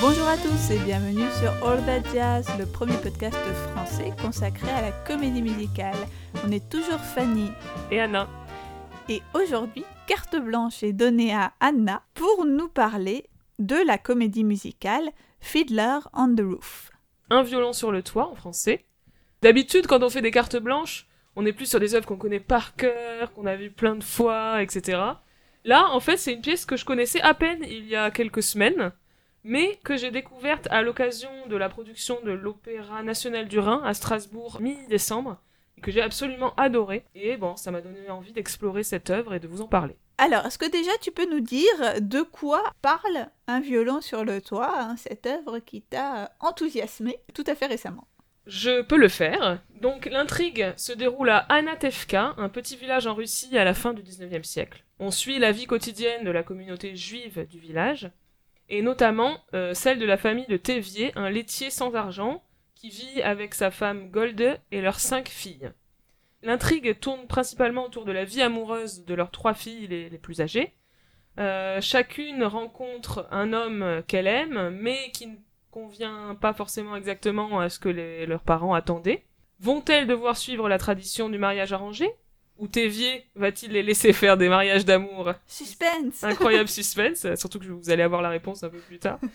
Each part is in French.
Bonjour à tous et bienvenue sur All That Jazz, le premier podcast français consacré à la comédie musicale. On est toujours Fanny Et Anna. et aujourd'hui, carte blanche est donnée à Anna pour nous parler de la comédie musicale Fiddler on the Roof. Un violon sur le toit en français. D'habitude, quand on fait des cartes blanches, on est plus sur des œuvres qu'on connaît par cœur, qu'on a vu plein de fois, etc. Là, en fait, c'est une pièce que je connaissais à peine il y a quelques semaines, mais que j'ai découverte à l'occasion de la production de l'Opéra National du Rhin à Strasbourg mi-décembre, et que j'ai absolument adoré. Et bon, ça m'a donné envie d'explorer cette œuvre et de vous en parler. Alors, est-ce que déjà tu peux nous dire de quoi parle Un violon sur le toit, hein, cette œuvre qui t'a enthousiasmé tout à fait récemment? Je peux le faire. Donc l'intrigue se déroule à Anatevka, un petit village en Russie à la fin du 19e siècle. On suit la vie quotidienne de la communauté juive du village, et notamment euh, celle de la famille de Tevier, un laitier sans argent, qui vit avec sa femme Golde et leurs cinq filles. L'intrigue tourne principalement autour de la vie amoureuse de leurs trois filles les, plus âgées. Euh, chacune rencontre un homme qu'elle aime, mais qui ne convient pas forcément exactement à ce que leurs parents attendaient. Vont-elles devoir suivre la tradition du mariage arrangé? Ou Tévier va-t-il les laisser faire des mariages d'amour? Suspense Incroyable suspense, surtout que vous allez avoir la réponse un peu plus tard.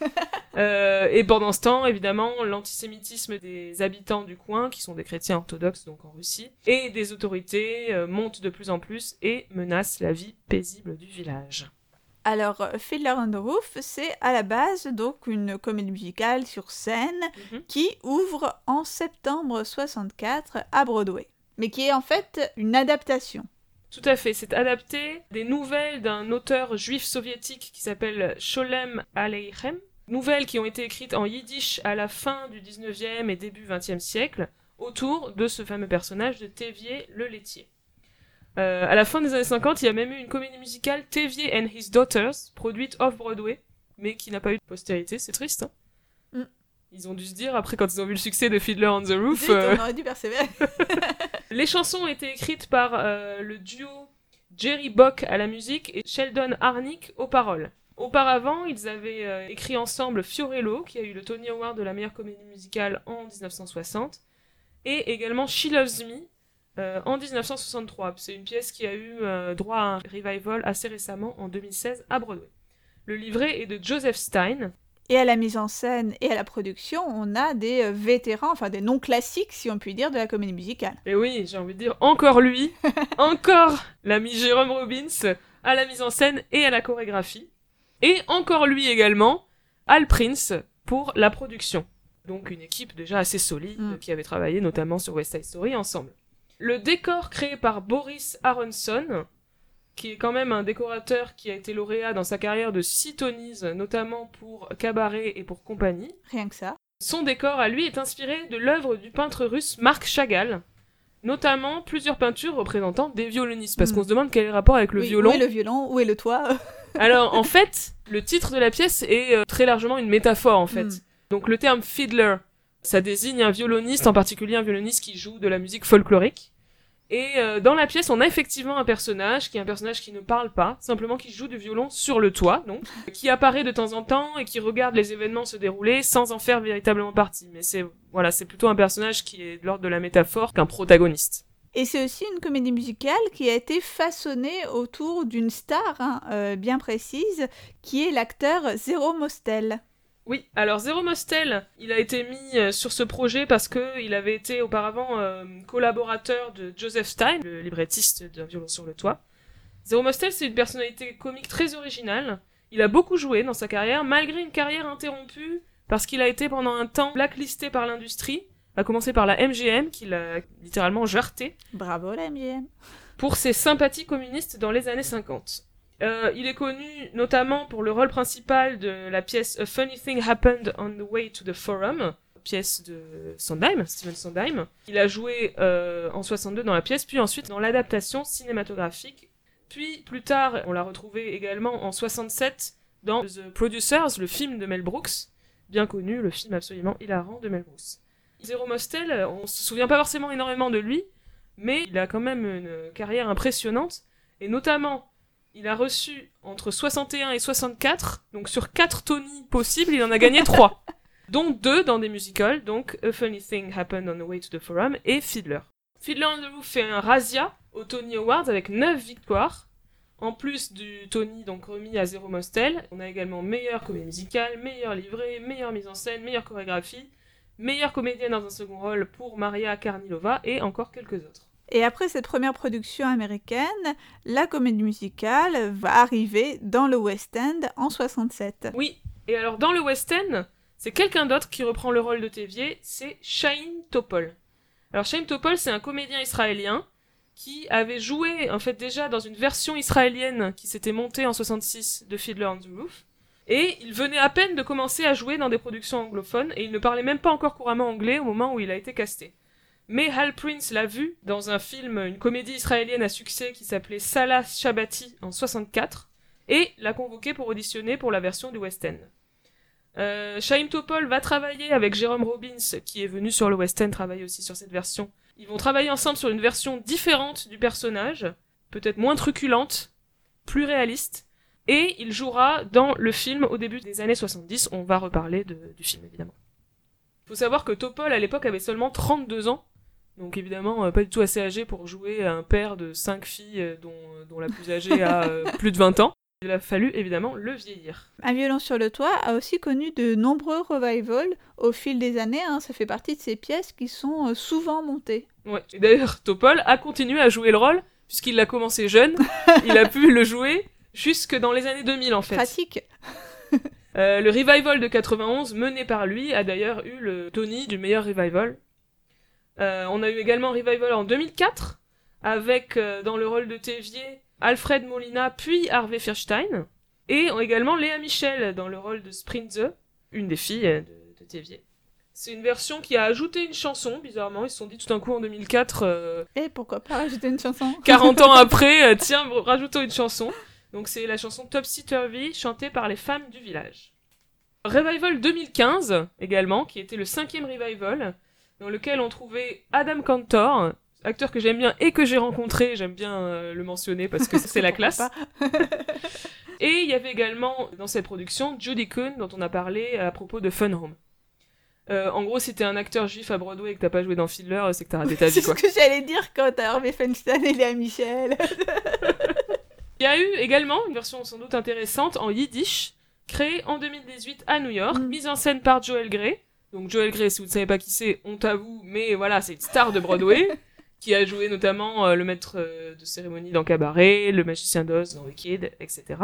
Euh, et pendant ce temps, évidemment, l'antisémitisme des habitants du coin, qui sont des chrétiens orthodoxes donc en Russie, et des autorités euh, monte de plus en plus et menace la vie paisible du village. Alors, euh, Fiddler on the Roof, c'est à la base donc une comédie musicale sur scène Mhm. qui ouvre en septembre 64 à Broadway, mais qui est en fait une adaptation. Tout à fait, c'est adapté des nouvelles d'un auteur juif soviétique qui s'appelle Sholem Aleichem. Nouvelles qui ont été écrites en yiddish à la fin du 19e et début 20e siècle, autour de ce fameux personnage de Tévier le laitier. Euh, à la fin des années 50, il y a même eu une comédie musicale Tévier and His Daughters, produite off-Broadway, mais qui n'a pas eu de postérité, c'est triste. Hein Mm. Ils ont dû se dire, après quand ils ont vu le succès de Fiddler on the Roof, Zut, euh, on aurait dû persévérer. les chansons ont été écrites par euh, le duo Jerry Bock à la musique et Sheldon Harnick aux paroles. Auparavant, ils avaient euh, écrit ensemble Fiorello, qui a eu le Tony Award de la meilleure comédie musicale en 1960, et également She Loves Me euh, en 1963. C'est une pièce qui a eu droit à un revival assez récemment en 2016 à Broadway. Le livret est de Joseph Stein, Et à la mise en scène et à la production, on a des euh, vétérans, enfin des non-classiques, si on peut dire, de la comédie musicale. Et oui, j'ai envie de dire encore lui, encore l'ami Jérôme Robbins à la mise en scène et à la chorégraphie. Et encore lui également, Al Prince pour la production. Donc une équipe déjà assez solide Mm. qui avait travaillé notamment sur West Side Story ensemble. Le décor créé par Boris Aronson, qui est quand même un décorateur qui a été lauréat dans sa carrière de six notamment pour Cabaret et pour Compagnie. Rien que ça. Son décor à lui est inspiré de l'œuvre du peintre russe Marc Chagall, notamment plusieurs peintures représentant des violonistes, parce Mm. qu'on se demande quel est le rapport avec le Oui, violon. Où est le violon Où est le toit? Alors en fait, le titre de la pièce est euh, très largement une métaphore en fait. Mm. Donc le terme fiddler, ça désigne un violoniste, en particulier un violoniste qui joue de la musique folklorique. Et euh, dans la pièce, on a effectivement un personnage qui est un personnage qui ne parle pas, simplement qui joue du violon sur le toit, donc, qui apparaît de temps en temps et qui regarde les événements se dérouler sans en faire véritablement partie. Mais c'est voilà, c'est plutôt un personnage qui est de l'ordre de la métaphore qu'un protagoniste. Et c'est aussi une comédie musicale qui a été façonnée autour d'une star hein, euh, bien précise, qui est l'acteur Zéro Mostel. Oui, alors Zéro Mostel, il a été mis euh, sur ce projet parce que il avait été auparavant euh, collaborateur de Joseph Stein, le librettiste d'un violon sur le toit. Zéro Mostel, c'est une personnalité comique très originale. Il a beaucoup joué dans sa carrière, malgré une carrière interrompue parce qu'il a été pendant un temps blacklisté par l'industrie, à commencer par la MGM, qui l'a littéralement jarté Bravo la MGM. pour ses sympathies communistes dans les années 50. Euh, il est connu notamment pour le rôle principal de la pièce A Funny Thing Happened on the Way to the Forum, pièce de Sondheim, Stephen Sondheim. Il a joué euh, en 62 dans la pièce, puis ensuite dans l'adaptation cinématographique. Puis plus tard, on l'a retrouvé également en 67 dans The Producers, le film de Mel Brooks, bien connu, le film absolument hilarant de Mel Brooks. Zéro Mostel, on se souvient pas forcément énormément de lui, mais il a quand même une carrière impressionnante, et notamment il a reçu entre 61 et 64, donc sur 4 Tony possibles, il en a gagné 3. dont 2 dans des musicals, donc A Funny Thing Happened on the Way to the Forum et Fiddler. Fiddler on the Roof fait un razzia aux Tony Awards avec 9 victoires. En plus du Tony donc remis à Zero Mostel, on a également meilleure comédie musicale, meilleur livret, meilleure mise en scène, meilleure chorégraphie, meilleure comédienne dans un second rôle pour Maria Karnilova et encore quelques autres. Et après cette première production américaine, la comédie musicale va arriver dans le West End en 67. Oui, et alors dans le West End, c'est quelqu'un d'autre qui reprend le rôle de Tévier, c'est Shaim Topol. Alors Shaim Topol, c'est un comédien israélien qui avait joué en fait déjà dans une version israélienne qui s'était montée en 66 de Fiddler on the Roof. Et il venait à peine de commencer à jouer dans des productions anglophones et il ne parlait même pas encore couramment anglais au moment où il a été casté. Mais Hal Prince l'a vu dans un film, une comédie israélienne à succès qui s'appelait Salah Shabati en 64 et l'a convoqué pour auditionner pour la version du West End. Euh, Shaim Topol va travailler avec Jérôme Robbins qui est venu sur le West End travailler aussi sur cette version. Ils vont travailler ensemble sur une version différente du personnage, peut-être moins truculente, plus réaliste, et il jouera dans le film au début des années 70. On va reparler du film évidemment. Faut savoir que Topol à l'époque avait seulement 32 ans donc évidemment, euh, pas du tout assez âgé pour jouer à un père de cinq filles euh, dont, dont la plus âgée a euh, plus de 20 ans. Il a fallu évidemment le vieillir. Un violon sur le toit a aussi connu de nombreux revivals au fil des années. hein. Ça fait partie de ces pièces qui sont euh, souvent montées. Ouais. Et d'ailleurs, Topol a continué à jouer le rôle, puisqu'il l'a commencé jeune. il a pu le jouer jusque dans les années 2000 en fait. Pratique. Euh, le revival de 91, mené par lui, a d'ailleurs eu le Tony du meilleur revival. Euh, on a eu également un revival en 2004, avec euh, dans le rôle de Tévier Alfred Molina puis Harvey Fierstein, et également Léa Michel dans le rôle de Sprinze, une des filles euh, de, de Tévier. C'est une version qui a ajouté une chanson, bizarrement, ils se sont dit tout d'un coup en 2004, euh, Et pourquoi pas rajouter une chanson 40 ans après, euh, tiens, rajoutons une chanson. Donc c'est la chanson Topsy Turvy, chantée par les femmes du village. Revival 2015, également, qui était le cinquième revival, dans lequel on trouvait Adam Cantor, acteur que j'aime bien et que j'ai rencontré, j'aime bien euh, le mentionner parce que c'est la classe. Et il y avait également dans cette production Judy Kuhn, dont on a parlé à propos de Fun Home. Euh, en gros, si t'es un acteur juif à Broadway et que t'as pas joué dans Fiddler, c'est que t'as raté ta vie, C'est ce que j'allais dire quand t'as Harvey Feinstein et Léa Michel. Il y a eu également une version sans doute intéressante en yiddish, créée en 2018 à New York, Mm. mise en scène par Joel Grey. Donc Joel Grey, si vous ne savez pas qui c'est, honte à vous, mais voilà, c'est une star de Broadway, qui a joué notamment euh, le maître euh, de cérémonie dans Cabaret, le magicien d'Oz dans Wicked, etc.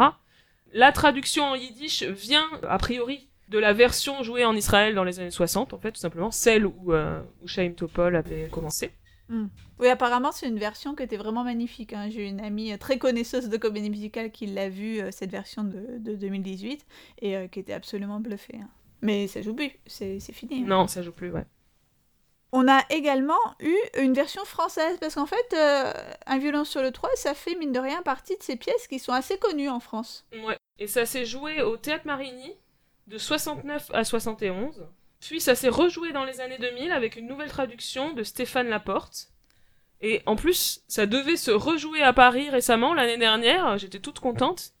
La traduction en yiddish vient, a priori, de la version jouée en Israël dans les années 60, en fait, tout simplement, celle où, euh, Topol avait commencé. Oui, apparemment, c'est une version qui était vraiment magnifique. hein. J'ai une amie euh, très connaisseuse de comédie musicale qui l'a vue, cette version de, de 2018, et qui était absolument bluffée. hein. Mais ça joue plus, c'est c'est fini. hein. Non, ça joue plus, ouais. On a également eu une version française, parce qu'en fait, euh, Un violon sur le 3, ça fait mine de rien partie de ces pièces qui sont assez connues en France. Ouais. Et ça s'est joué au Théâtre Marigny de 69 à 71. Puis ça s'est rejoué dans les années 2000 avec une nouvelle traduction de Stéphane Laporte. Et en plus, ça devait se rejouer à Paris récemment, l'année dernière. J'étais toute contente.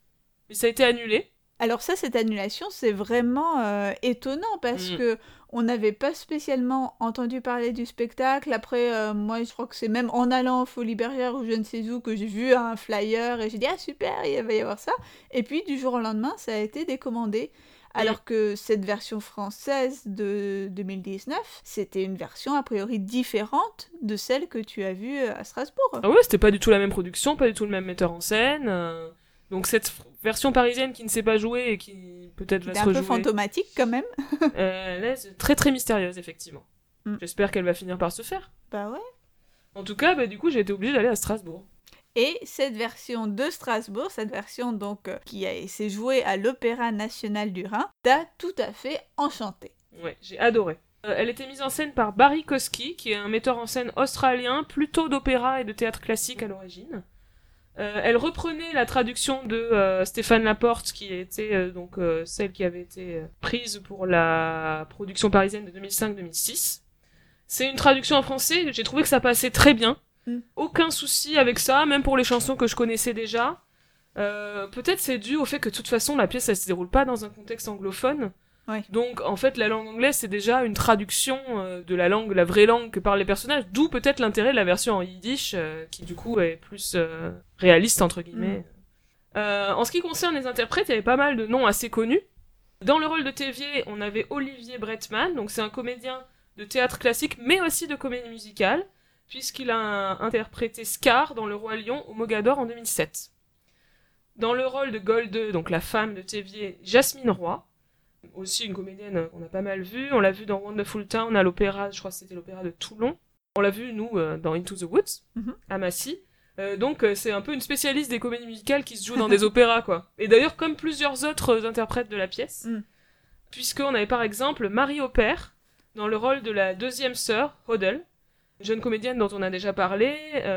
Mais ça a été annulé. Alors ça, cette annulation, c'est vraiment euh, étonnant parce Mm. que on n'avait pas spécialement entendu parler du spectacle. Après, euh, moi, je crois que c'est même en allant au Folie Bergère ou je ne sais où que j'ai vu un flyer et j'ai dit ah super, il va y avoir ça. Et puis du jour au lendemain, ça a été décommandé. Alors que cette version française de 2019, c'était une version a priori différente de celle que tu as vue à Strasbourg. Ah ouais, c'était pas du tout la même production, pas du tout le même metteur en scène. euh, Donc cette version parisienne qui ne s'est pas jouée et qui peut-être va se un peu rejouer, fantomatique quand même. euh, elle est très très mystérieuse effectivement. Mm. J'espère qu'elle va finir par se faire. Bah ouais. En tout cas, bah, du coup, j'ai été obligée d'aller à Strasbourg. Et cette version de Strasbourg, cette version donc euh, qui a- s'est jouée à l'Opéra National du Rhin, t'a tout à fait enchanté. Ouais, j'ai adoré. Euh, elle était mise en scène par Barry Kosky, qui est un metteur en scène australien, plutôt d'opéra et de théâtre classique à l'origine. Euh, elle reprenait la traduction de euh, Stéphane Laporte, qui était euh, donc celle qui avait été prise pour la production parisienne de 2005-2006. C'est une traduction en français, j'ai trouvé que ça passait très bien. Mm. Aucun souci avec ça, même pour les chansons que je connaissais déjà. Peut-être c'est dû au fait que de toute façon la pièce elle se déroule pas dans un contexte anglophone. Ouais. Donc en fait la langue anglaise c'est déjà une traduction euh, de la langue, la vraie langue que parlent les personnages, d'où peut-être l'intérêt de la version en yiddish euh, qui du coup est plus euh, réaliste entre guillemets. Euh, en ce qui concerne les interprètes, il y avait pas mal de noms assez connus. Dans le rôle de Tévier, on avait Olivier Bretman, donc c'est un comédien de théâtre classique mais aussi de comédie musicale, puisqu'il a interprété Scar dans Le Roi Lion au Mogador en 2007. Dans le rôle de Golde, donc la femme de Tévier, Jasmine Roy, aussi une comédienne qu'on a pas mal vue. On l'a vue dans Wonderful Town à l'opéra, je crois que c'était l'opéra de Toulon. On l'a vue, nous, euh, dans Into the Woods, Mhm. à Massy. Euh, donc euh, c'est un peu une spécialiste des comédies musicales qui se jouent dans des opéras, quoi. Et d'ailleurs, comme plusieurs autres interprètes de la pièce, Mm. puisqu'on avait par exemple Marie Aubert, dans le rôle de la deuxième sœur, Hodel, jeune comédienne dont on a déjà parlé.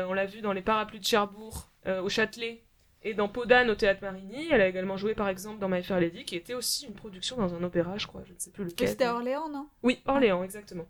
On l'a vue dans Les Parapluies de Cherbourg, au Châtelet, et dans Podane au Théâtre Marigny. Elle a également joué par exemple dans My Fair Lady, qui était aussi une production dans un opéra, je crois, je ne sais plus lequel. C'était à Orléans, non? Oui, Orléans, exactement.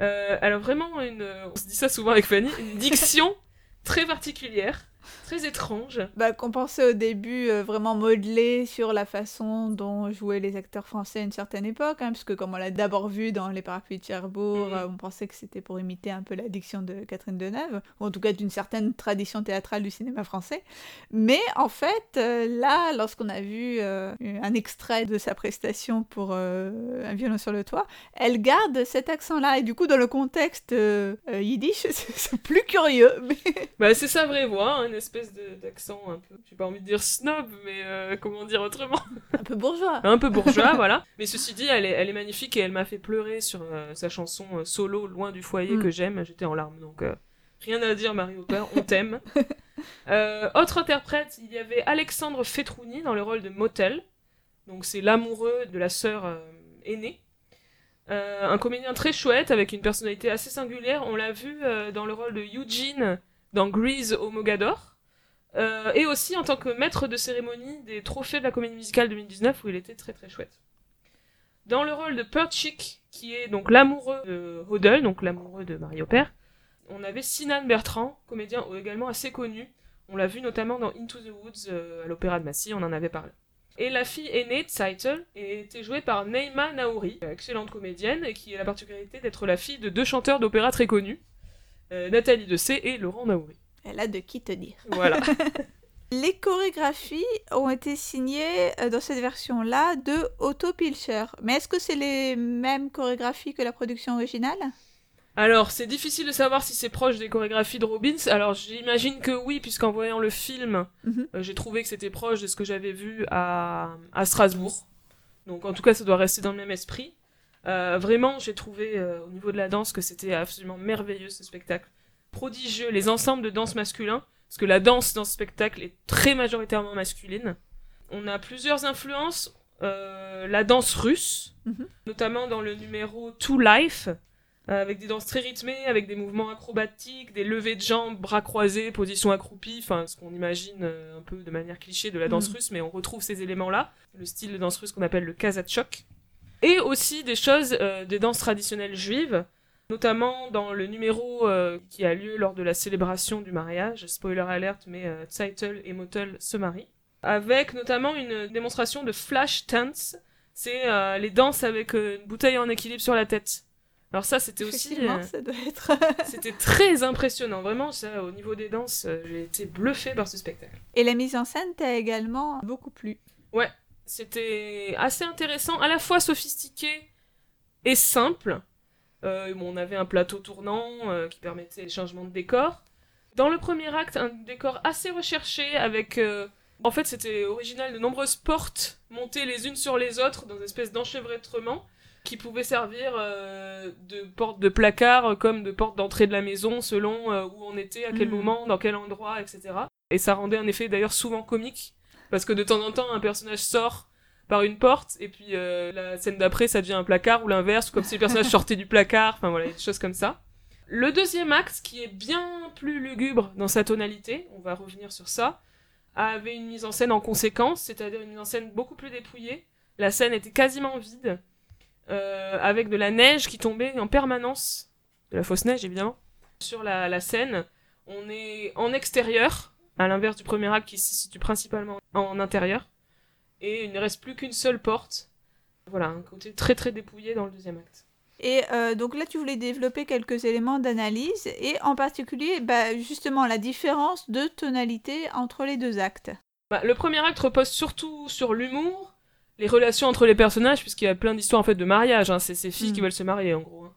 Euh, elle a vraiment une, on se dit ça souvent avec Fanny, une diction très particulière, très étrange. Bah, qu'on pensait au début euh, vraiment modelé sur la façon dont jouaient les acteurs français à une certaine époque, hein, puisque comme on l'a d'abord vu dans Les Parapluies de Cherbourg, Mhm. euh, on pensait que c'était pour imiter un peu la diction de Catherine Deneuve, ou en tout cas d'une certaine tradition théâtrale du cinéma français. Mais en fait, euh, là, lorsqu'on a vu un extrait de sa prestation pour Un violon sur le toit, elle garde cet accent-là, et du coup, dans le contexte yiddish, c'est c'est plus curieux. Mais... Bah, c'est sa vraie voix, hein, une espèce d'accent un peu, j'ai pas envie de dire snob, mais euh, comment dire autrement? Un peu bourgeois. Un peu bourgeois, voilà. Mais ceci dit, elle est, elle est magnifique et elle m'a fait pleurer sur euh, sa chanson euh, solo, Loin du foyer, Mm. que j'aime. J'étais en larmes, donc rien à dire, Marie Hopper, on t'aime. Autre interprète, il y avait Alexandre Fetrouni dans le rôle de Motel. Donc c'est l'amoureux de la sœur aînée. Un comédien très chouette, avec une personnalité assez singulière. On l'a vu dans le rôle de Eugene dans Grease au Mogador. Euh, et aussi en tant que maître de cérémonie des trophées de la comédie musicale 2019 où il était très très chouette. Dans le rôle de Perchik, qui est donc l'amoureux de Hodel, donc l'amoureux de Mario Père, on avait Sinan Bertrand, comédien également assez connu. On l'a vu notamment dans Into the Woods euh, à l'Opéra de Massy, on en avait parlé. Et la fille aînée, Zeitel, était jouée par Neima Naouri, excellente comédienne, et qui a la particularité d'être la fille de deux chanteurs d'opéra très connus, euh, Nathalie Dessay et Laurent Naouri. Elle a de qui te dire. Voilà. Les chorégraphies ont été signées euh, dans cette version-là de Otto Pilcher. Mais est-ce que c'est les mêmes chorégraphies que la production originale? Alors, c'est difficile de savoir si c'est proche des chorégraphies de Robbins. Alors, j'imagine que oui, puisqu'en voyant le film, Mhm. euh, j'ai trouvé que c'était proche de ce que j'avais vu à, à Strasbourg. Donc, en tout cas, ça doit rester dans le même esprit. Euh, vraiment, j'ai trouvé euh, au niveau de la danse que c'était absolument merveilleux ce spectacle. Prodigieux, les ensembles de danse masculins, parce que la danse dans ce spectacle est très majoritairement masculine. On a plusieurs influences. Euh, la danse russe, Mhm. notamment dans le numéro To Life, avec des danses très rythmées, avec des mouvements acrobatiques, des levées de jambes, bras croisés, position accroupie, enfin ce qu'on imagine un peu de manière cliché de la danse Mhm. russe, mais on retrouve ces éléments-là, le style de danse russe qu'on appelle le kazatchok. Et aussi des choses, euh, des danses traditionnelles juives, notamment dans le numéro euh, qui a lieu lors de la célébration du mariage, spoiler alert, mais euh, Zeitel et Motel se marient, avec notamment une démonstration de flash dance, c'est euh, les danses avec une bouteille en équilibre sur la tête. Alors ça, c'était aussi... Ça doit être. c'était très impressionnant, vraiment, ça, au niveau des danses, j'ai été bluffé par ce spectacle. Et la mise en scène t'a également beaucoup plu. C'était assez intéressant, à la fois sophistiqué et simple. Euh, bon, on avait un plateau tournant euh, qui permettait les changements de décor. Dans le premier acte, un décor assez recherché avec... euh, en fait, c'était original de nombreuses portes montées les unes sur les autres dans une espèce d'enchevêtrement qui pouvaient servir de porte de placard comme de porte d'entrée de la maison selon où on était, à quel Mhm. moment, dans quel endroit, etc. Et ça rendait un effet d'ailleurs souvent comique parce que de temps en temps, un personnage sort par une porte, et puis euh, la scène d'après, ça devient un placard, ou l'inverse, comme si le personnage sortait du placard, enfin voilà, des choses comme ça. Le deuxième acte, qui est bien plus lugubre dans sa tonalité, on va revenir sur ça, avait une mise en scène en conséquence, c'est-à-dire une mise en scène beaucoup plus dépouillée. La scène était quasiment vide, euh, avec de la neige qui tombait en permanence, de la fausse neige évidemment, sur la, la scène. On est en extérieur, à l'inverse du premier acte qui se situe principalement en intérieur. Et il ne reste plus qu'une seule porte. Voilà, un côté très très dépouillé dans le deuxième acte. Et euh, donc là, tu voulais développer quelques éléments d'analyse, et en particulier, bah, justement, la différence de tonalité entre les deux actes. Bah, le premier acte repose surtout sur l'humour, les relations entre les personnages, puisqu'il y a plein d'histoires en fait de mariage. Hein. c'est ces filles qui mm. veulent se marier en gros. Hein.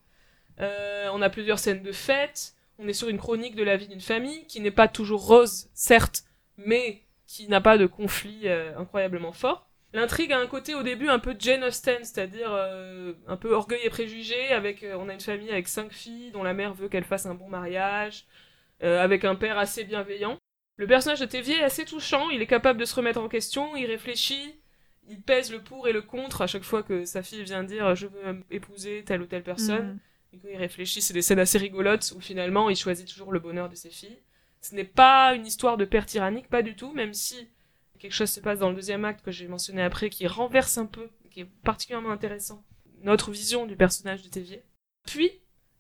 Euh, on a plusieurs scènes de fête. On est sur une chronique de la vie d'une famille qui n'est pas toujours rose, certes, mais qui n'a pas de conflit euh, incroyablement fort. L'intrigue a un côté au début un peu Jane Austen, c'est-à-dire euh, un peu orgueil et préjugé. Avec, on a une famille avec cinq filles dont la mère veut qu'elle fasse un bon mariage, avec un père assez bienveillant. Le personnage de Tévier est assez touchant. Il est capable de se remettre en question. Il réfléchit il pèse le pour et le contre à chaque fois que sa fille vient dire je veux épouser telle ou telle personne. Mm. Il réfléchit, c'est des scènes assez rigolotes où finalement il choisit toujours le bonheur de ses filles. Ce n'est pas une histoire de père tyrannique, pas du tout, même si quelque chose se passe dans le deuxième acte que j'ai mentionné après qui renverse un peu, qui est particulièrement intéressant, notre vision du personnage de Tévier. Puis,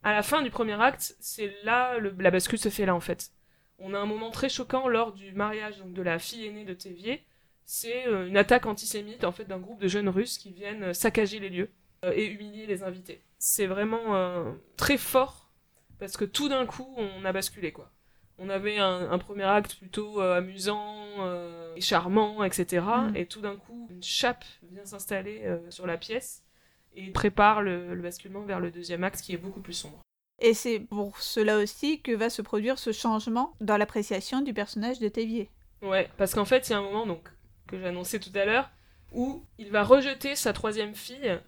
à la fin du premier acte, c'est là, le, la bascule se fait là en fait. On a un moment très choquant lors du mariage de la fille aînée de Tévier, c'est euh, une attaque antisémite en fait d'un groupe de jeunes Russes qui viennent saccager les lieux euh, et humilier les invités. C'est vraiment très fort parce que tout d'un coup on a basculé quoi. On avait un, premier acte plutôt amusant et charmant, etc. Mm. Et tout d'un coup, une chape vient s'installer sur la pièce et prépare le, le, basculement vers le deuxième acte qui est beaucoup plus sombre. Et c'est pour cela aussi que va se produire ce changement dans l'appréciation du personnage de Tévier. Ouais, parce qu'en fait, il y a un moment, donc, que annoncé tout à l'heure, où il va rejeter sa troisième fille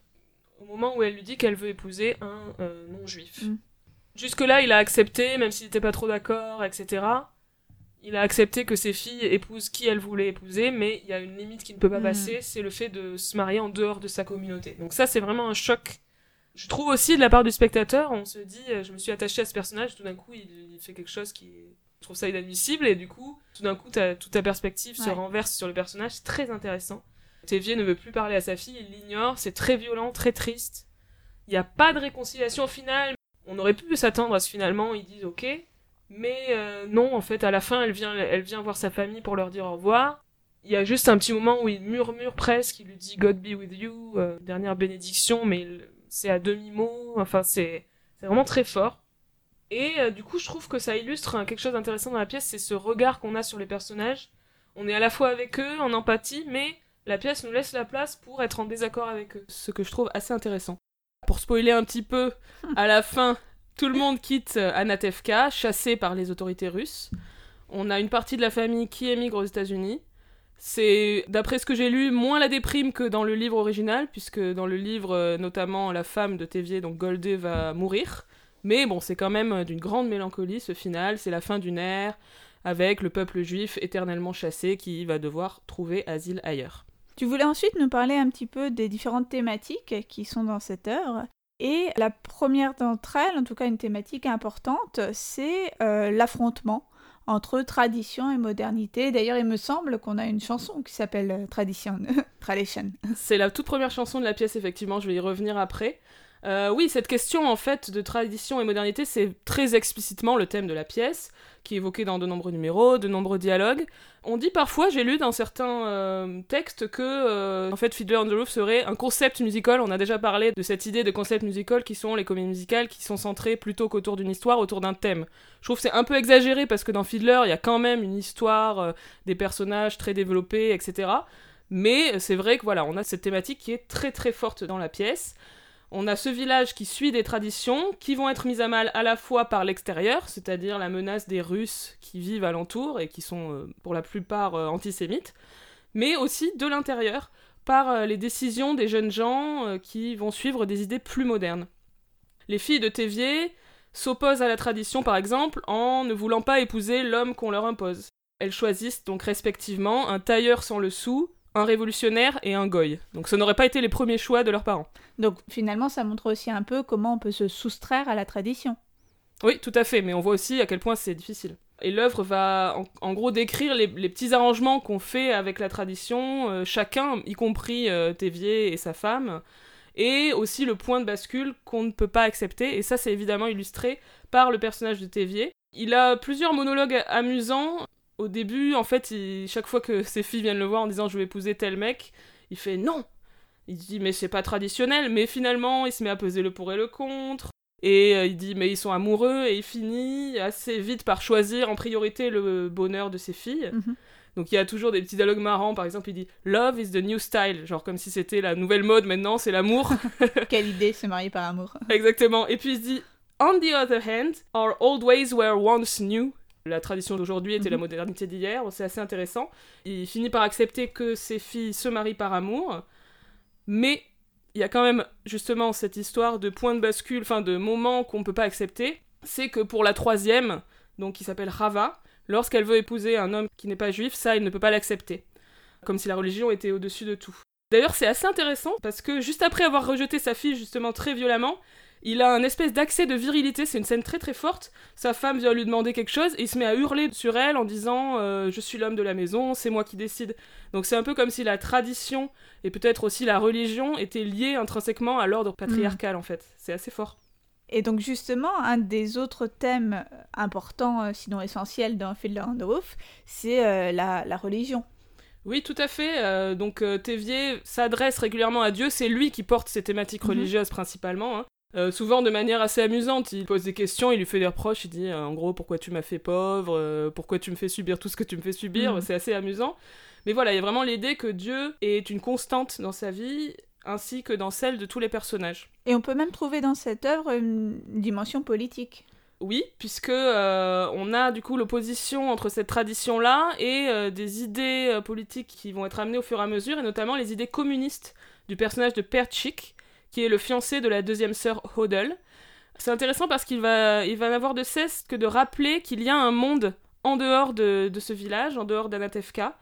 au moment où elle lui dit qu'elle veut épouser un euh, non-juif. Mm. Jusque-là, il a accepté, même s'il n'était pas trop d'accord, etc. Il a accepté que ses filles épousent qui elles voulaient épouser, mais il y a une limite qui ne peut pas mm. passer, c'est le fait de se marier en dehors de sa communauté. Donc ça, c'est vraiment un choc. Je trouve aussi de la part du spectateur, on se dit, euh, je me suis attaché à ce personnage, tout d'un coup, il fait quelque chose qui est je trouve ça inadmissible et du coup, tout d'un coup, toute ta perspective se renverse sur le personnage, c'est très intéressant. Tévier ne veut plus parler à sa fille, il l'ignore, c'est très violent, très triste. Il n'y a pas de réconciliation au final. On aurait pu s'attendre à ce finalement, ils disent ok, mais euh, non, en fait, à la fin, elle vient, elle vient voir sa famille pour leur dire au revoir. Il y a juste un petit moment où il murmure presque, il lui dit God be with you, euh, dernière bénédiction, mais c'est à demi-mot, enfin, c'est vraiment très fort. Et euh, du coup, je trouve que ça illustre hein, quelque chose d'intéressant dans la pièce, c'est ce regard qu'on a sur les personnages. On est à la fois avec eux, en empathie, mais la pièce nous laisse la place pour être en désaccord avec eux. Ce que je trouve assez intéressant. Pour spoiler un petit peu, à la fin, tout le monde quitte euh, Anatevka, chassé par les autorités russes. On a une partie de la famille qui émigre aux États-Unis. C'est, d'après ce que j'ai lu, moins la déprime que dans le livre original, puisque dans le livre, euh, notamment, la femme de Tévier, donc Goldé, va mourir. Mais bon, c'est quand même euh, d'une grande mélancolie ce final, c'est la fin d'une ère avec le peuple juif éternellement chassé qui va devoir trouver asile ailleurs. Tu voulais ensuite nous parler un petit peu des différentes thématiques qui sont dans cette œuvre. Et la première d'entre elles, en tout cas une thématique importante, c'est euh, l'affrontement entre tradition et modernité. D'ailleurs, il me semble qu'on a une chanson qui s'appelle euh, Tradition. Tradition. C'est la toute première chanson de la pièce, effectivement, je vais y revenir après. Euh, oui, cette question en fait de tradition et modernité, c'est très explicitement le thème de la pièce, qui est évoqué dans de nombreux numéros, de nombreux dialogues. On dit parfois, j'ai lu dans certains euh, textes que euh, en fait Fiddler on the Roof serait un concept musical. On a déjà parlé de cette idée de concept musical qui sont les comédies musicales qui sont centrées plutôt qu'autour d'une histoire, autour d'un thème. Je trouve que c'est un peu exagéré parce que dans Fiddler, il y a quand même une histoire, des personnages très développés, etc. Mais c'est vrai que voilà, on a cette thématique qui est très très forte dans la pièce. On a ce village qui suit des traditions qui vont être mises à mal à la fois par l'extérieur, c'est-à-dire la menace des Russes qui vivent alentour et qui sont euh, pour la plupart euh, antisémites, mais aussi de l'intérieur par euh, les décisions des jeunes gens qui vont suivre des idées plus modernes. Les filles de Tévier s'opposent à la tradition par exemple en ne voulant pas épouser l'homme qu'on leur impose. Elles choisissent donc respectivement un tailleur sans le sou un révolutionnaire et un goy. Donc ça n'aurait pas été les premiers choix de leurs parents. Donc finalement, ça montre aussi un peu comment on peut se soustraire à la tradition. Oui, tout à fait, mais on voit aussi à quel point c'est difficile. Et l'œuvre va en, gros décrire les, petits arrangements qu'on fait avec la tradition, euh, chacun, y compris euh, Tévier et sa femme, et aussi le point de bascule qu'on ne peut pas accepter, et ça c'est évidemment illustré par le personnage de Tévier. Il a plusieurs monologues amusants, Au début, en fait, chaque fois que ses filles viennent le voir en disant je vais épouser tel mec, il fait non. Il dit mais c'est pas traditionnel, mais finalement il se met à peser le pour et le contre. Et euh, il dit mais ils sont amoureux et il finit assez vite par choisir en priorité le bonheur de ses filles. Mhm. Donc il y a toujours des petits dialogues marrants. Par exemple, il dit Love is the new style. Genre comme si c'était la nouvelle mode maintenant, c'est l'amour. Quelle idée, se marier par amour. Exactement. Et puis il se dit On the other hand, our old ways were once new. La tradition d'aujourd'hui était la Mhm. modernité d'hier. C'est assez intéressant. Il finit par accepter que ses filles se marient par amour. Mais il y a quand même justement cette histoire de point de bascule, enfin de moment qu'on ne peut pas accepter. C'est que pour la troisième, donc qui s'appelle Rava, lorsqu'elle veut épouser un homme qui n'est pas juif, ça, il ne peut pas l'accepter. Comme si la religion était au-dessus de tout. D'ailleurs, c'est assez intéressant parce que juste après avoir rejeté sa fille justement très violemment, il a un espèce d'accès de virilité, c'est une scène très très forte. Sa femme vient lui demander quelque chose et il se met à hurler sur elle en disant euh, Je suis l'homme de la maison, c'est moi qui décide. Donc c'est un peu comme si la tradition et peut-être aussi la religion étaient liées intrinsèquement à l'ordre patriarcal en fait. C'est assez fort. Et donc justement, un des autres thèmes euh, importants, euh, sinon essentiels dans Fiddler on the Roof, c'est euh, la, la religion. Oui, tout à fait. Euh, donc euh, Thévier s'adresse régulièrement à Dieu, c'est lui qui porte ces thématiques Mhm. religieuses principalement. hein. Euh, souvent de manière assez amusante, il pose des questions, il lui fait des reproches, il dit euh, en gros pourquoi tu m'as fait pauvre, euh, pourquoi tu me fais subir tout ce que tu me fais subir, Mhm. c'est assez amusant. Mais voilà, il y a vraiment l'idée que Dieu est une constante dans sa vie, ainsi que dans celle de tous les personnages. Et on peut même trouver dans cette œuvre une dimension politique. Oui, puisque euh, on a du coup l'opposition entre cette tradition-là et euh, des idées euh, politiques qui vont être amenées au fur et à mesure, et notamment les idées communistes du personnage de Perchik, qui est le fiancé de la deuxième sœur Hodel. C'est intéressant parce qu'il va, il va n'avoir de cesse que de rappeler qu'il y a un monde en dehors de, ce village, en dehors d'Anatevka,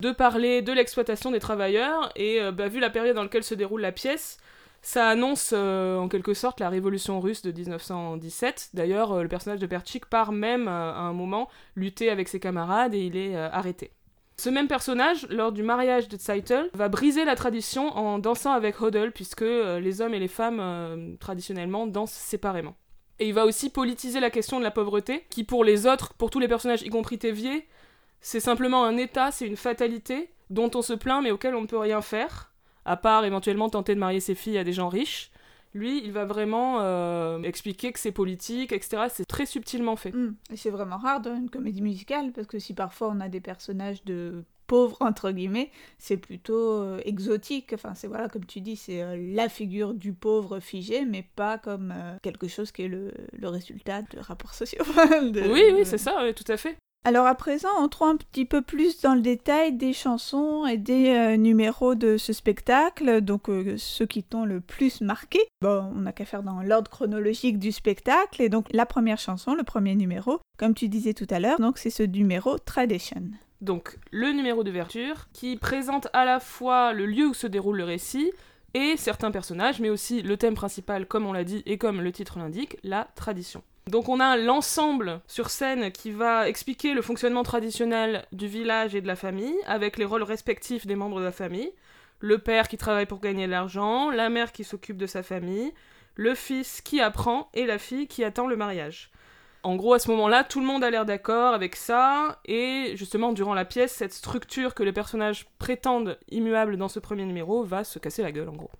de parler de l'exploitation des travailleurs, et euh, bah, vu la période dans laquelle se déroule la pièce, ça annonce euh, en quelque sorte la révolution russe de 1917. D'ailleurs, euh, le personnage de Perchik part même à un moment lutter avec ses camarades et il est arrêté. Ce même personnage, lors du mariage de Zeitel, va briser la tradition en dansant avec Hodel, puisque euh, les hommes et les femmes, euh, traditionnellement, dansent séparément. Et il va aussi politiser la question de la pauvreté, qui pour les autres, pour tous les personnages, y compris Thévier, c'est simplement un état, c'est une fatalité, dont on se plaint mais auquel on ne peut rien faire, à part éventuellement tenter de marier ses filles à des gens riches. Lui, il va vraiment euh, expliquer que c'est politique, etc. C'est très subtilement fait. Mm. Et c'est vraiment rare dans une comédie musicale, parce que si parfois on a des personnages de pauvres, entre guillemets, c'est plutôt euh, exotique. Enfin, c'est voilà, comme tu dis, c'est euh, la figure du pauvre figé, mais pas comme quelque chose qui est le, le résultat de rapports sociaux. De- Oui, oui, c'est ça, oui, tout à fait. Alors à présent, entrons un petit peu plus dans le détail des chansons et des euh, numéros de ce spectacle, donc euh, ceux qui t'ont le plus marqué. Bon, on n'a qu'à faire dans l'ordre chronologique du spectacle, et donc la première chanson, le premier numéro, comme tu disais tout à l'heure, donc c'est ce numéro Tradition. Donc, le numéro d'ouverture, qui présente à la fois le lieu où se déroule le récit et certains personnages, mais aussi le thème principal, comme on l'a dit et comme le titre l'indique, la tradition. Donc on a l'ensemble sur scène qui va expliquer le fonctionnement traditionnel du village et de la famille, avec les rôles respectifs des membres de la famille. Le père qui travaille pour gagner de l'argent, la mère qui s'occupe de sa famille, le fils qui apprend et la fille qui attend le mariage. En gros, à ce moment-là, tout le monde a l'air d'accord avec ça, et justement, durant la pièce, cette structure que les personnages prétendent immuable dans ce premier numéro va se casser la gueule, en gros.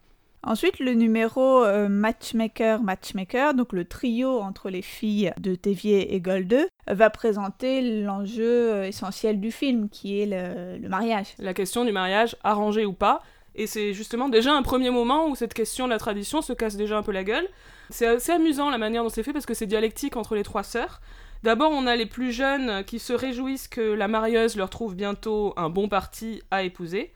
Ensuite, le numéro euh, Matchmaker, Matchmaker, donc le trio entre les filles de Tévier et Goldeux, va présenter l'enjeu euh, essentiel du film, qui est le, mariage. La question du mariage, arrangé ou pas, et c'est justement déjà un premier moment où cette question de la tradition se casse déjà un peu la gueule. C'est assez amusant la manière dont c'est fait parce que c'est dialectique entre les trois sœurs. D'abord, on a les plus jeunes qui se réjouissent que la marieuse leur trouve bientôt un bon parti à épouser.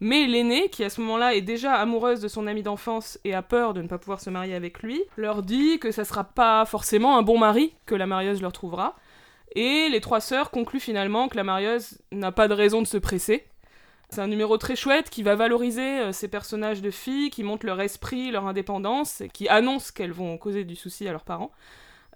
Mais l'aînée, qui à ce moment-là est déjà amoureuse de son ami d'enfance et a peur de ne pas pouvoir se marier avec lui, leur dit que ça sera pas forcément un bon mari que la marieuse leur trouvera. Et les trois sœurs concluent finalement que la marieuse n'a pas de raison de se presser. C'est un numéro très chouette qui va valoriser euh, ces personnages de filles, qui montrent leur esprit, leur indépendance, et qui annoncent qu'elles vont causer du souci à leurs parents.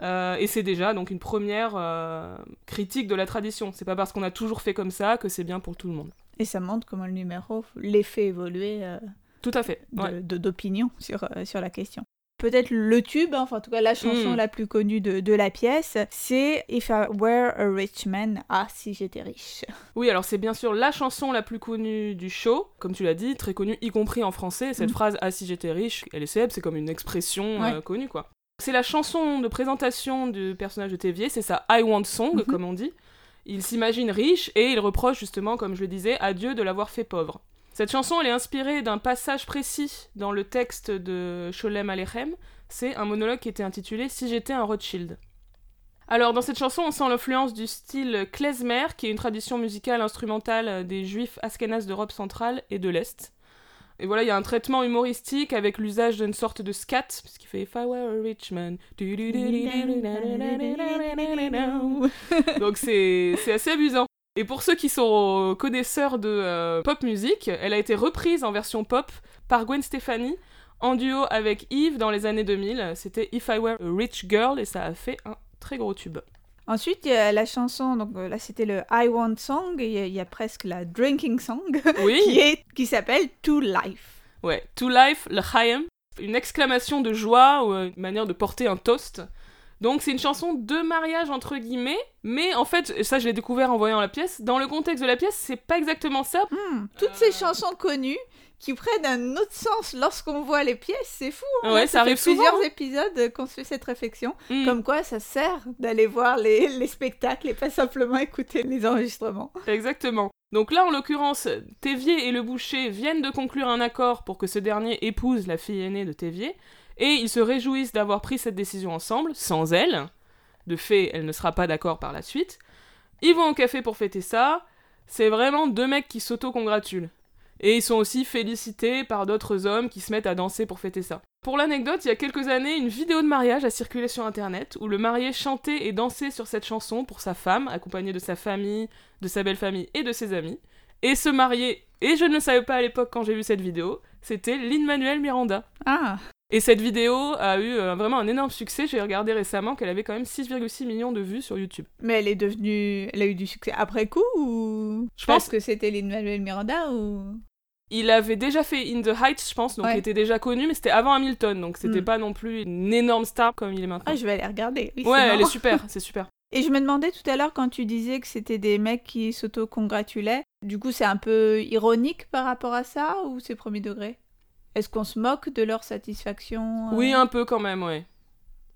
Euh, et c'est déjà donc une première euh, critique de la tradition. C'est pas parce qu'on a toujours fait comme ça que c'est bien pour tout le monde. Et ça montre comment le numéro les fait évoluer euh, Tout à fait. ouais. d'opinion sur, euh, sur la question. On peut-être le tube, hein, enfin en tout cas la chanson Mm. la plus connue de, de la pièce, c'est If I Were a Rich Man. Ah, si j'étais riche. Oui, alors c'est bien sûr la chanson la plus connue du show, comme tu l'as dit, très connue, y compris en français. Cette Mhm. phrase Ah si j'étais riche, elle est célèbre, c'est comme une expression Ouais. euh, connue quoi. C'est la chanson de présentation du personnage de Tévier, c'est sa I Want Song, Mhm. comme on dit. Il s'imagine riche et il reproche justement, comme je le disais, à Dieu de l'avoir fait pauvre. Cette chanson, elle est inspirée d'un passage précis dans le texte de Sholem Alechem. C'est un monologue qui était intitulé Si j'étais un Rothschild. Alors, dans cette chanson, on sent l'influence du style klezmer, qui est une tradition musicale instrumentale des juifs askénazes d'Europe centrale et de l'Est. Et voilà, il y a un traitement humoristique avec l'usage d'une sorte de scat, puisqu'il fait If I were a rich man. Donc c'est assez amusant. Et pour ceux qui sont connaisseurs de euh, pop music, elle a été reprise en version pop par Gwen Stefani en duo avec Yves dans les années 2000. C'était If I Were a Rich Girl et ça a fait un très gros tube. Ensuite, il y a la chanson, donc euh, là c'était le I Want Song, et il y a- presque la Drinking Song, qui, est, qui s'appelle To Life. ouais. To Life, le Chaim, une exclamation de joie ou euh, une manière de porter un toast. Donc c'est une chanson de mariage entre guillemets, mais en fait, ça je l'ai découvert en voyant la pièce, dans le contexte de la pièce, c'est pas exactement ça. Hmm, Toutes ces chansons connues qui prennent un autre sens lorsqu'on voit les pièces, c'est fou. hein. Ouais, ça fait arrive souvent, plusieurs hein. épisodes qu'on se fait cette réflexion. Mm. Comme quoi, ça sert d'aller voir les, les spectacles et pas simplement écouter les enregistrements. Exactement. Donc là, en l'occurrence, Tévier et le boucher viennent de conclure un accord pour que ce dernier épouse la fille aînée de Tévier, et ils se réjouissent d'avoir pris cette décision ensemble, sans elle. De fait, elle ne sera pas d'accord par la suite. Ils vont au café pour fêter ça. C'est vraiment deux mecs qui s'auto-congratulent. Et ils sont aussi félicités par d'autres hommes qui se mettent à danser pour fêter ça. Pour l'anecdote, il y a quelques années, une vidéo de mariage a circulé sur internet où le marié chantait et dansait sur cette chanson pour sa femme, accompagné de sa famille, de sa belle famille et de ses amis. Et ce marié, et je ne le savais pas à l'époque quand j'ai vu cette vidéo, c'était Lin-Manuel Miranda. Ah, Et cette vidéo a eu euh, vraiment un énorme succès. J'ai regardé récemment qu'elle avait quand même 6,6 millions de vues sur YouTube. mais elle est devenue. Elle a eu du succès après coup ou. Je Parce pense- que c'était Lin-Manuel Miranda ou? Il avait déjà fait In the Heights, je pense, donc Ouais. il était déjà connu, mais c'était avant Hamilton, donc c'était Mm. pas non plus une énorme star comme il est maintenant. Ah, je vais aller regarder. Oui, ouais, elle est super, c'est super. Et je me demandais tout à l'heure quand tu disais que c'était des mecs qui s'auto-congratulaient. Du coup, c'est un peu ironique par rapport à ça ou c'est premier degré? Est-ce qu'on se moque de leur satisfaction euh Oui, un peu quand même, ouais.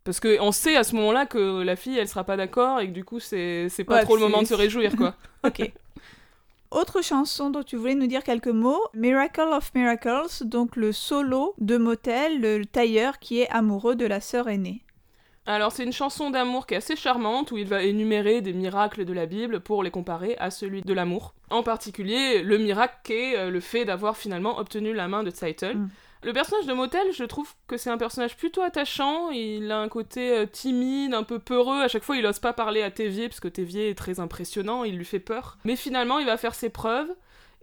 Parce que on sait à ce moment-là que la fille, elle sera pas d'accord et que du coup, c'est pas Ouais, trop le moment de se réjouir, quoi. Ok. Autre chanson dont tu voulais nous dire quelques mots, Miracle of Miracles, donc le solo de Motel, le tailleur qui est amoureux de la sœur aînée. Alors, c'est une chanson d'amour qui est assez charmante où il va énumérer des miracles de la Bible pour les comparer à celui de l'amour. En particulier, le miracle qu'est euh, le fait d'avoir finalement obtenu la main de Zeitel. Mm. Le personnage de Motel, je trouve que c'est un personnage plutôt attachant. Il a un côté euh, timide, un peu peureux. À chaque fois, il ose pas parler à Tévier parce que Tévier est très impressionnant, il lui fait peur. Mais finalement, il va faire ses preuves.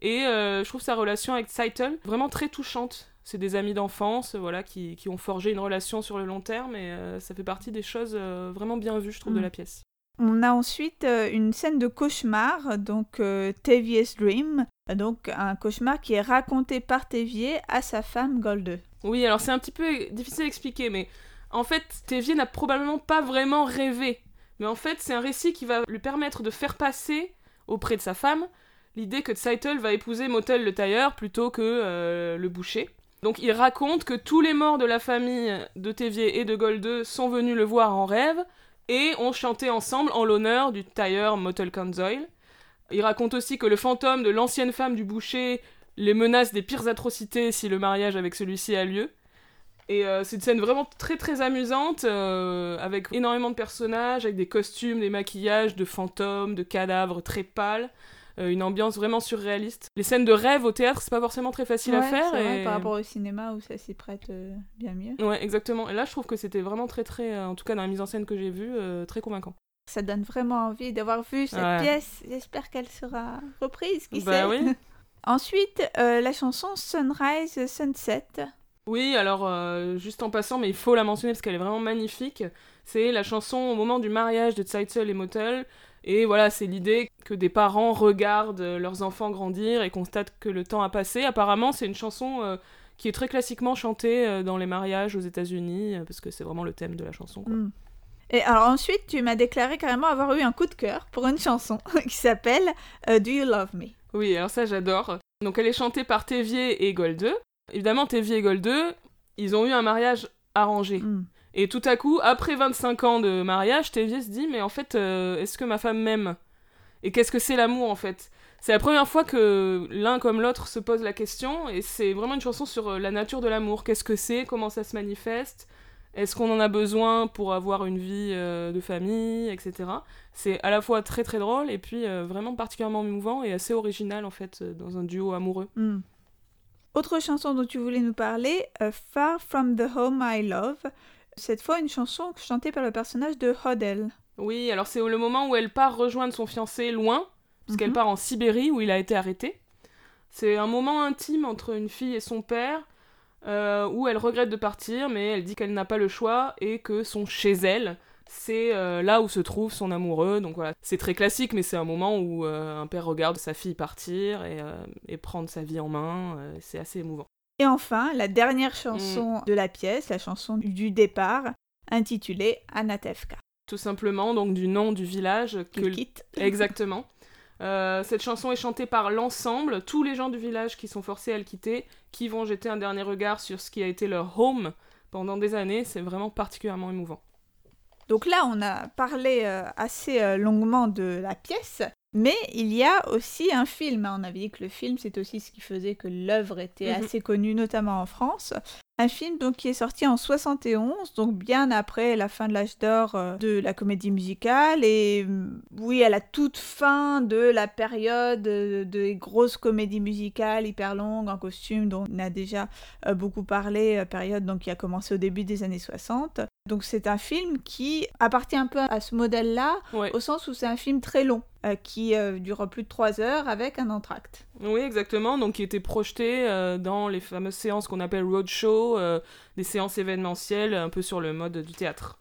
Et euh, je trouve sa relation avec Zeitel vraiment très touchante. C'est des amis d'enfance, voilà, qui, qui ont forgé une relation sur le long terme, et euh, ça fait partie des choses euh, vraiment bien vues, je trouve, de Mm. la pièce. On a ensuite euh, une scène de cauchemar, donc Tevye's Dream, donc un cauchemar qui est raconté par Tevier à sa femme Golde. Oui, alors c'est un petit peu difficile à expliquer, mais en fait, Tévier n'a probablement pas vraiment rêvé. Mais en fait, c'est un récit qui va lui permettre de faire passer auprès de sa femme l'idée que Zeitel va épouser Motel le tailleur plutôt que euh, le boucher. Donc il raconte que tous les morts de la famille de Tévier et de Golde sont venus le voir en rêve et ont chanté ensemble en l'honneur du tailleur Motel Kanzoil. Il raconte aussi que le fantôme de l'ancienne femme du boucher les menace des pires atrocités si le mariage avec celui-ci a lieu. Et euh, c'est une scène vraiment très très amusante, euh, avec énormément de personnages, avec des costumes, des maquillages de fantômes, de cadavres très pâles, euh, une ambiance vraiment surréaliste. Les scènes de rêve au théâtre, c'est pas forcément très facile à faire. c'est vrai, et- par rapport au cinéma où ça s'y prête euh, bien mieux. Ouais, exactement. Et là, je trouve que c'était vraiment très très, euh, en tout cas dans la mise en scène que j'ai vue, très convaincant. Ça donne vraiment envie d'avoir vu cette Ouais. pièce. J'espère qu'elle sera reprise, qui Bah sait. oui. Ensuite, euh, la chanson Sunrise Sunset. Oui, alors euh, juste en passant, mais il faut la mentionner parce qu'elle est vraiment magnifique. C'est la chanson au moment du mariage de Zeitzel et Motel. Et voilà, c'est l'idée que des parents regardent euh, leurs enfants grandir et constatent que le temps a passé. Apparemment, c'est une chanson euh, qui est très classiquement chantée euh, dans les mariages aux États-Unis, parce que c'est vraiment le thème de la chanson. quoi. Mm. Et alors ensuite, tu m'as déclaré carrément avoir eu un coup de cœur pour une chanson qui s'appelle Do You Love Me? Oui, alors ça j'adore. Donc elle est chantée par Tévier et Goldeux. Évidemment, Tévier et Goldeux, ils ont eu un mariage arrangé. Mm. Et tout à coup, après 25 ans de mariage, Tévier se dit Mais en fait, euh, est-ce que ma femme m'aime? Et qu'est-ce que c'est l'amour en fait? C'est la première fois que l'un comme l'autre se pose la question, et c'est vraiment une chanson sur euh, la nature de l'amour. Qu'est-ce que c'est? Comment ça se manifeste? Est-ce qu'on en a besoin pour avoir une vie euh, de famille, etc. C'est à la fois très très drôle et puis vraiment particulièrement émouvant et assez original en fait dans un duo amoureux. Mm. Autre chanson dont tu voulais nous parler, Far From the Home I Love. Cette fois, une chanson chantée par le personnage de Hodel. Oui, alors c'est le moment où elle part rejoindre son fiancé loin, parce qu'elle Mhm. part en Sibérie où il a été arrêté. C'est un moment intime entre une fille et son père, euh, où elle regrette de partir, mais elle dit qu'elle n'a pas le choix et que son chez elle, c'est euh, là où se trouve son amoureux. Donc voilà, c'est très classique, mais c'est un moment où euh, un père regarde sa fille partir et, et prendre sa vie en main. c'est assez émouvant. Et enfin, la dernière chanson de la pièce, la chanson du départ, intitulée Anatevka. Tout simplement, donc du nom du village que Qu'il quitte. Exactement. Euh, cette chanson est chantée par l'ensemble, tous les gens du village qui sont forcés à le quitter, qui vont jeter un dernier regard sur ce qui a été leur home pendant des années. C'est vraiment particulièrement émouvant. Donc là, on a parlé euh, assez euh, longuement de la pièce, mais il y a aussi un film. On avait dit que le film, c'est aussi ce qui faisait que l'œuvre était Mhm. assez connue, notamment en France. Un film donc qui est sorti en 71, donc bien après la fin de l'âge d'or euh, de la comédie musicale et mm, oui à la toute fin de la période euh, des grosses comédies musicales hyper longues en costume dont on a déjà euh, beaucoup parlé, période donc qui a commencé au début des années 60. Donc c'est un film qui appartient un peu à ce modèle-là Ouais. au sens où c'est un film très long euh, qui euh, dure plus de trois heures avec un entracte. Oui, exactement. Donc, qui était projeté euh, dans les fameuses séances qu'on appelle roadshow, des séances événementielles, un peu sur le mode du théâtre.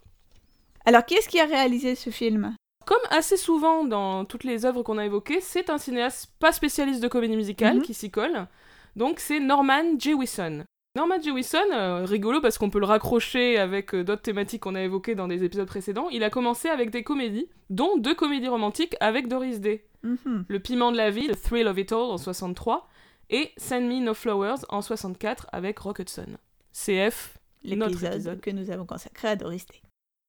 Alors qui est-ce qui a réalisé ce film? Comme assez souvent dans toutes les œuvres qu'on a évoquées, c'est un cinéaste pas spécialiste de comédie musicale Mhm. qui s'y colle. Donc c'est Norman Jewison. Norman Jewison, euh, rigolo parce qu'on peut le raccrocher avec euh, d'autres thématiques qu'on a évoquées dans des épisodes précédents, il a commencé avec des comédies, dont deux comédies romantiques avec Doris Day. Mhm. Le piment de la vie, The Thrill of It All en 63, et Send Me No Flowers en 64 avec Rock Hudson. CF. L'épisode épisode. que nous avons consacré à Doris Day.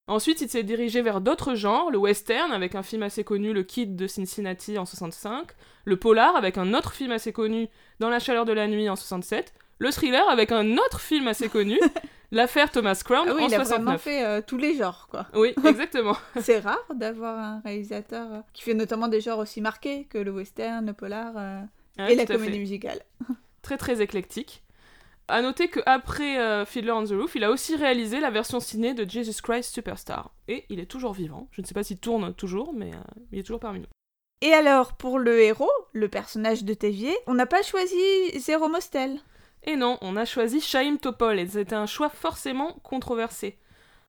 Ensuite, il s'est dirigé vers d'autres genres, le western avec un film assez connu, Le Kid de Cincinnati en 65, le polar avec un autre film assez connu, Dans la chaleur de la nuit en 67, le thriller avec un autre film assez connu, L'affaire Thomas Crown Ah oui, en il a vraiment 69. fait euh, tous les genres quoi. Oui, exactement. c'est rare d'avoir un réalisateur euh, qui fait notamment des genres aussi marqués que le western, le polar euh, Ouais, et la fait. comédie musicale. Très très éclectique. À noter qu'après Fiddler on the Roof, il a aussi réalisé la version ciné de Jesus Christ Superstar. Et il est toujours vivant. Je ne sais pas s'il tourne toujours, mais il est toujours parmi nous. Et alors pour le héros, le personnage de Tévier, on n'a pas choisi Zéro Mostel. Et non, on a choisi Shaim Topol, et c'était un choix forcément controversé.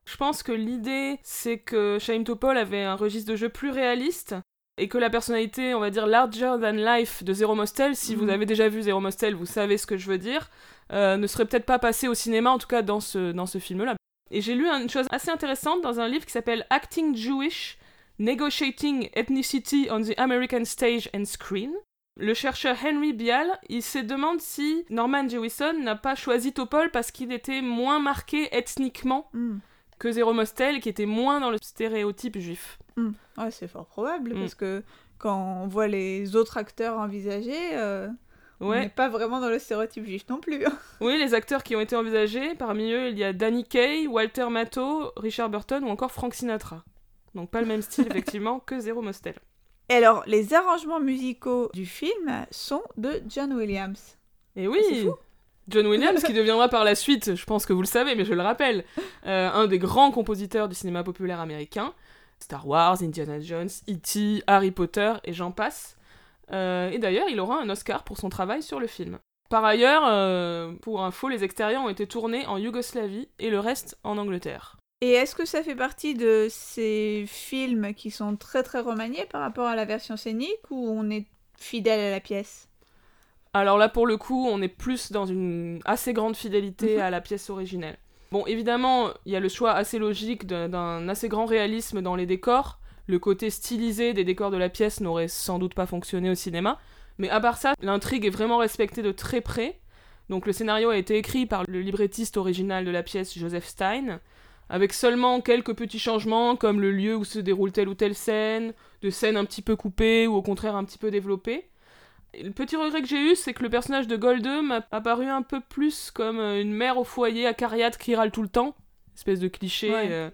Je pense que l'idée, c'est que Shaim Topol avait un registre de jeu plus réaliste, et que la personnalité, on va dire, larger than life de Zero Mostel, si Mhm. vous avez déjà vu Zero Mostel, vous savez ce que je veux dire, euh, ne serait peut-être pas passé au cinéma, en tout cas dans ce, dans ce film-là. Et j'ai lu une chose assez intéressante dans un livre qui s'appelle Acting Jewish, Negotiating Ethnicity on the American Stage and Screen. Le chercheur Henry Bial, il se demande si Norman Jewison n'a pas choisi Topol parce qu'il était moins marqué ethniquement Hmm. que Zero Mostel, qui était moins dans le stéréotype juif. Hmm. Ouais, c'est fort probable Hmm. parce que quand on voit les autres acteurs envisagés, euh, on n'est pas vraiment dans le stéréotype juif non plus. oui, les acteurs qui ont été envisagés, parmi eux, il y a Danny Kaye, Walter Matthau, Richard Burton ou encore Frank Sinatra. Donc pas le même style, effectivement, que Zero Mostel. Et alors, les arrangements musicaux du film sont de John Williams. Et oui C'est fou. John Williams, qui deviendra par la suite, je pense que vous le savez, mais je le rappelle, euh, un des grands compositeurs du cinéma populaire américain. Star Wars, Indiana Jones, E.T., Harry Potter et j'en passe. Euh, et d'ailleurs, il aura un Oscar pour son travail sur le film. Par ailleurs, euh, pour info, les extérieurs ont été tournés en Yougoslavie et le reste en Angleterre. Et est-ce que ça fait partie de ces films qui sont très très remaniés par rapport à la version scénique ou on est fidèle à la pièce? Alors là, pour le coup, on est plus dans une assez grande fidélité Mhm. à la pièce originelle. Bon, évidemment, il y a le choix assez logique d'un- d'un assez grand réalisme dans les décors. Le côté stylisé des décors de la pièce n'aurait sans doute pas fonctionné au cinéma. Mais à part ça, l'intrigue est vraiment respectée de très près. Donc le scénario a été écrit par le librettiste original de la pièce, Joseph Stein, avec seulement quelques petits changements comme le lieu où se déroule telle ou telle scène, de scènes un petit peu coupées ou au contraire un petit peu développées. Et le petit regret que j'ai eu, c'est que le personnage de Golde m'a apparu un peu plus comme euh, une mère au foyer acariate qui râle tout le temps. Espèce de cliché. Ouais. euh.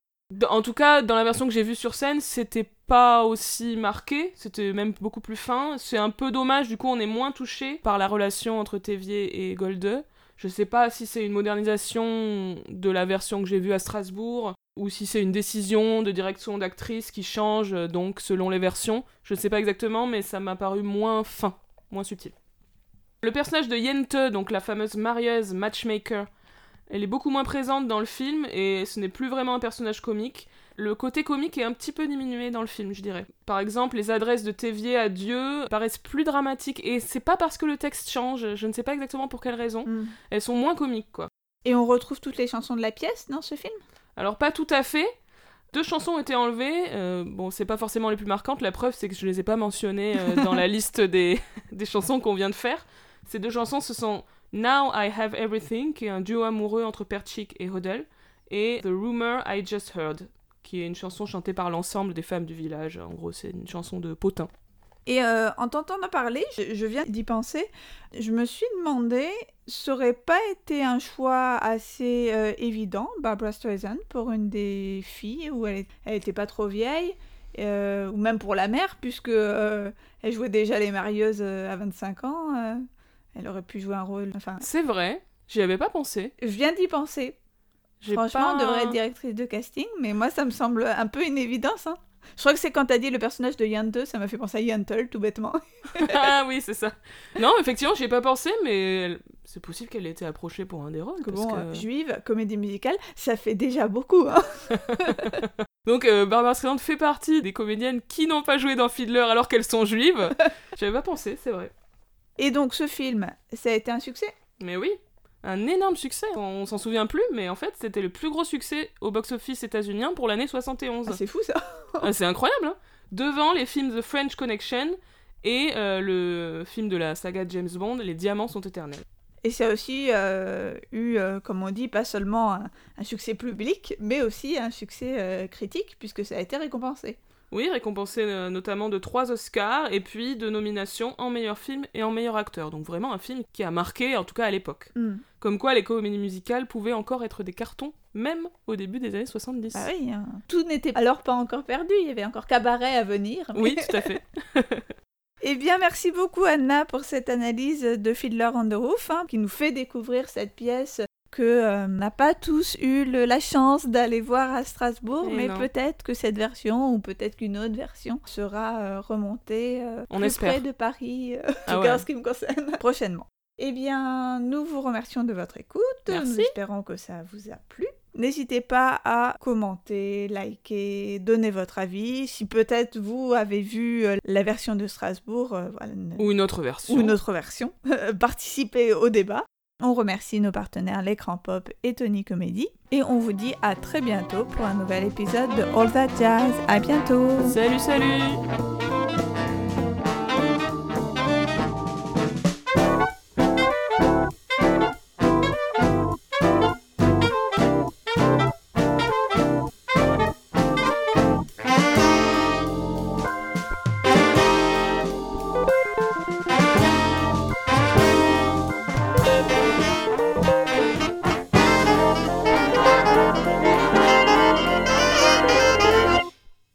En tout cas, dans la version que j'ai vue sur scène, c'était pas aussi marqué, c'était même beaucoup plus fin. C'est un peu dommage, du coup, on est moins touché par la relation entre Tévier et Golde. Je sais pas si c'est une modernisation de la version que j'ai vue à Strasbourg ou si c'est une décision de direction d'actrice qui change euh, donc selon les versions. Je sais pas exactement, mais ça m'a paru moins fin, moins subtil. Le personnage de Yente, donc la fameuse marieuse matchmaker, elle est beaucoup moins présente dans le film et ce n'est plus vraiment un personnage comique. Le côté comique est un petit peu diminué dans le film, je dirais. Par exemple, les adresses de Tévier à Dieu paraissent plus dramatiques et c'est pas parce que le texte change, je ne sais pas exactement pour quelle raison. Mm. Elles sont moins comiques, quoi. Et on retrouve toutes les chansons de la pièce dans ce film? Alors pas tout à fait. Deux chansons ont été enlevées. Euh, bon, c'est pas forcément les plus marquantes. La preuve, c'est que je les ai pas mentionnées euh, dans la liste des, des chansons qu'on vient de faire. Ces deux chansons, ce sont Now I Have Everything, qui est un duo amoureux entre Perchik et Hodel, et The Rumor I Just Heard, qui est une chanson chantée par l'ensemble des femmes du village. En gros, c'est une chanson de potin. Et euh, en t'entendant parler, je, je viens d'y penser, je me suis demandé, ça aurait pas été un choix assez euh, évident, Barbara Streisand, pour une des filles, où elle, elle était pas trop vieille, euh, ou même pour la mère, puisque euh, elle jouait déjà les marieuses à 25 ans, elle aurait pu jouer un rôle, enfin... C'est vrai, j'y avais pas pensé. Je viens d'y penser. Franchement, pas- on devrait être directrice de casting, mais moi, ça me semble un peu une évidence. Hein. Je crois que c'est quand t'as dit le personnage de Yante, ça m'a fait penser à Yantle, tout bêtement. ah oui, c'est ça. Non, effectivement, j'y ai pas pensé, mais c'est possible qu'elle ait été approchée pour un des rôles. Parce bon, que- euh, juive, comédie musicale, ça fait déjà beaucoup. Hein. Donc euh, Barbara Streisand fait partie des comédiennes qui n'ont pas joué dans Fiddler alors qu'elles sont juives. J'avais pas pensé, c'est vrai. Et donc, ce film, ça a été un succès? Mais oui, un énorme succès. On s'en souvient plus, mais en fait, c'était le plus gros succès au box-office états-unien pour l'année 71. Ah, C'est fou, ça. Ah, c'est incroyable, hein Devant les films The French Connection et euh, le film de la saga James Bond, Les Diamants sont éternels. Et ça a aussi euh, eu, euh, comme on dit, pas seulement un, un succès public, mais aussi un succès critique, puisque ça a été récompensé. Oui, récompensé euh, notamment de trois Oscars et puis de nominations en meilleur film et en meilleur acteur. Donc vraiment un film qui a marqué, en tout cas à l'époque. Hmm. Comme quoi les comédies musicales pouvaient encore être des cartons, même au début des années 70. Ah oui, hein. tout n'était alors pas encore perdu, il y avait encore cabaret à venir. mais- Oui, tout à fait. Eh bien, merci beaucoup Anna pour cette analyse de Fiddler on the Roof, hein, qui nous fait découvrir cette pièce que euh, n'a pas tous eu le- la chance d'aller voir à Strasbourg, mais peut-être que cette version ou peut-être qu'une autre version sera euh, remontée euh, On plus espère. près de Paris, euh, en Ah tout ouais. ce qui me concerne, prochainement. Eh bien, nous vous remercions de votre écoute. Nous Merci. espérons que ça vous a plu. N'hésitez pas à commenter, liker, donner votre avis. Si peut-être vous avez vu euh, la version de Strasbourg, euh, voilà, Ou une autre version. ou une autre version, participez au débat. On remercie nos partenaires L'écran pop et Tony Comedy. Et on vous dit à très bientôt pour un nouvel épisode de All That Jazz. À bientôt Salut, salut